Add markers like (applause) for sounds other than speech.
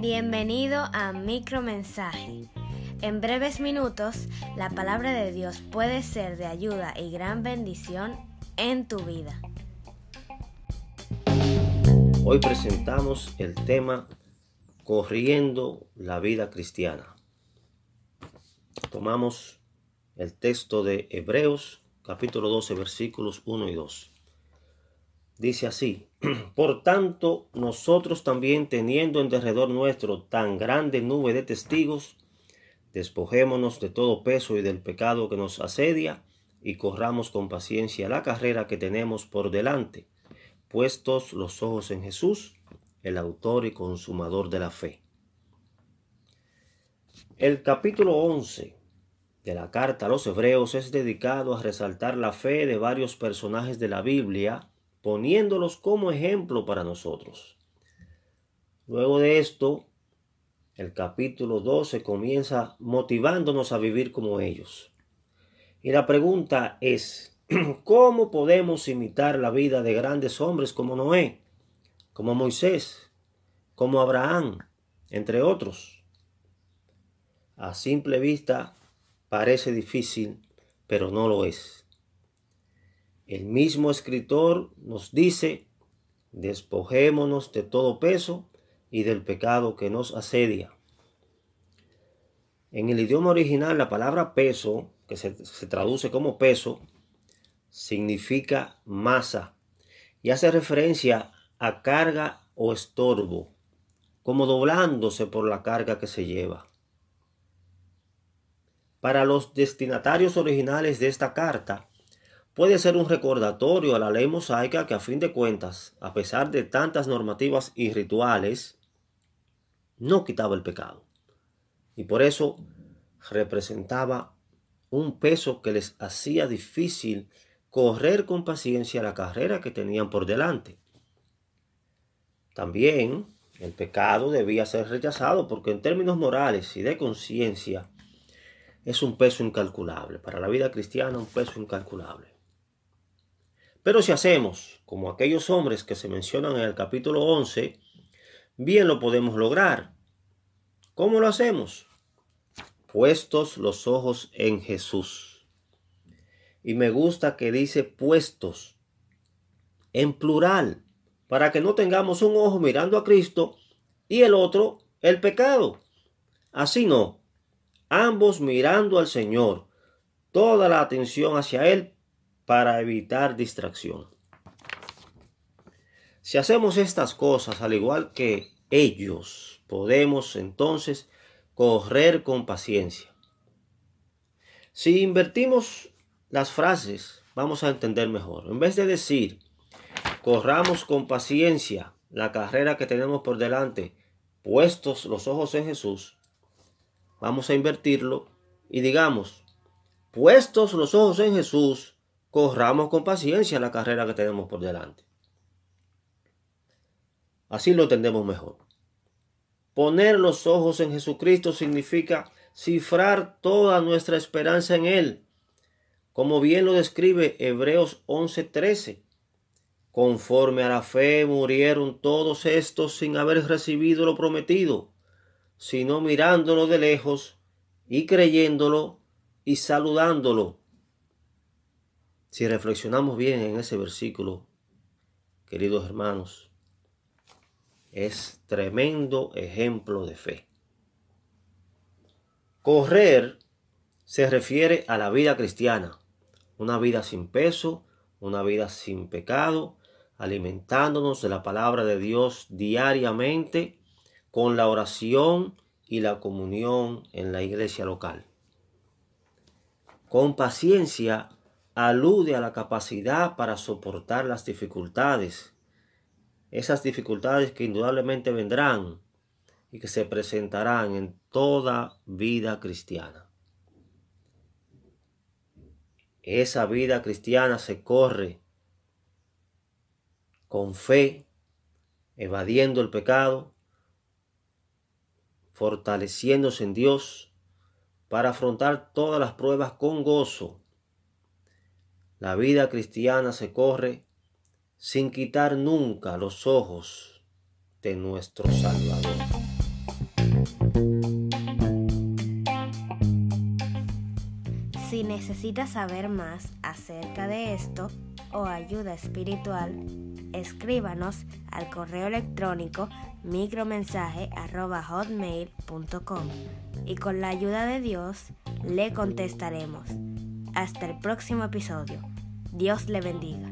Bienvenido a Micromensaje. En breves minutos, la palabra de Dios puede ser de ayuda y gran bendición en tu vida. Hoy presentamos el tema Corriendo la vida cristiana. Tomamos el texto de Hebreos capítulo 12 versículos 1 y 2. Dice así, (clears throat) por tanto nosotros también teniendo en derredor nuestro tan grande nube de testigos, despojémonos de todo peso y del pecado que nos asedia y corramos con paciencia la carrera que tenemos por delante, puestos los ojos en Jesús, el autor y consumador de la fe. El capítulo 11 de la carta a los hebreos es dedicado a resaltar la fe de varios personajes de la Biblia, poniéndolos como ejemplo para nosotros. Luego de esto, el capítulo 12 comienza motivándonos a vivir como ellos. Y la pregunta es, (clears throat) ¿cómo podemos imitar la vida de grandes hombres como Noé, como Moisés, como Abraham, entre otros? A simple vista parece difícil, pero no lo es. El mismo escritor nos dice, despojémonos de todo peso y del pecado que nos asedia. En el idioma original la palabra peso, que se, traduce como peso, significa masa y hace referencia a carga o estorbo, como doblándose por la carga que se lleva. Para los destinatarios originales de esta carta, puede ser un recordatorio a la ley mosaica que a fin de cuentas, a pesar de tantas normativas y rituales, no quitaba el pecado. Y por eso representaba un peso que les hacía difícil correr con paciencia la carrera que tenían por delante. También el pecado debía ser rechazado porque en términos morales y de conciencia es un peso incalculable. Para la vida cristiana un peso incalculable. Pero si hacemos como aquellos hombres que se mencionan en el capítulo 11, bien lo podemos lograr. ¿Cómo lo hacemos? Puestos los ojos en Jesús. Y me gusta que dice puestos en plural, para que no tengamos un ojo mirando a Cristo y el otro el pecado. Así no, ambos mirando al Señor, toda la atención hacia Él para evitar distracción. Si hacemos estas cosas al igual que ellos, podemos entonces correr con paciencia. Si invertimos las frases, vamos a entender mejor. En vez de decir, corramos con paciencia la carrera que tenemos por delante, puestos los ojos en Jesús, vamos a invertirlo y digamos, puestos los ojos en Jesús, corramos con paciencia la carrera que tenemos por delante. Así lo entendemos mejor. Poner los ojos en Jesucristo significa cifrar toda nuestra esperanza en Él, como bien lo describe Hebreos 11:13. Conforme a la fe murieron todos estos sin haber recibido lo prometido, sino mirándolo de lejos y creyéndolo y saludándolo. Si reflexionamos bien en ese versículo, queridos hermanos, es tremendo ejemplo de fe. Correr se refiere a la vida cristiana, una vida sin peso, una vida sin pecado, alimentándonos de la palabra de Dios diariamente con la oración y la comunión en la iglesia local. Con paciencia alude a la capacidad para soportar las dificultades, esas dificultades que indudablemente vendrán y que se presentarán en toda vida cristiana. Esa vida cristiana se corre con fe, evadiendo el pecado, fortaleciéndose en Dios para afrontar todas las pruebas con gozo. La vida cristiana se corre sin quitar nunca los ojos de nuestro Salvador. Si necesitas saber más acerca de esto o ayuda espiritual, escríbanos al correo electrónico micromensaje.hotmail.com y con la ayuda de Dios le contestaremos. Hasta el próximo episodio. Dios le bendiga.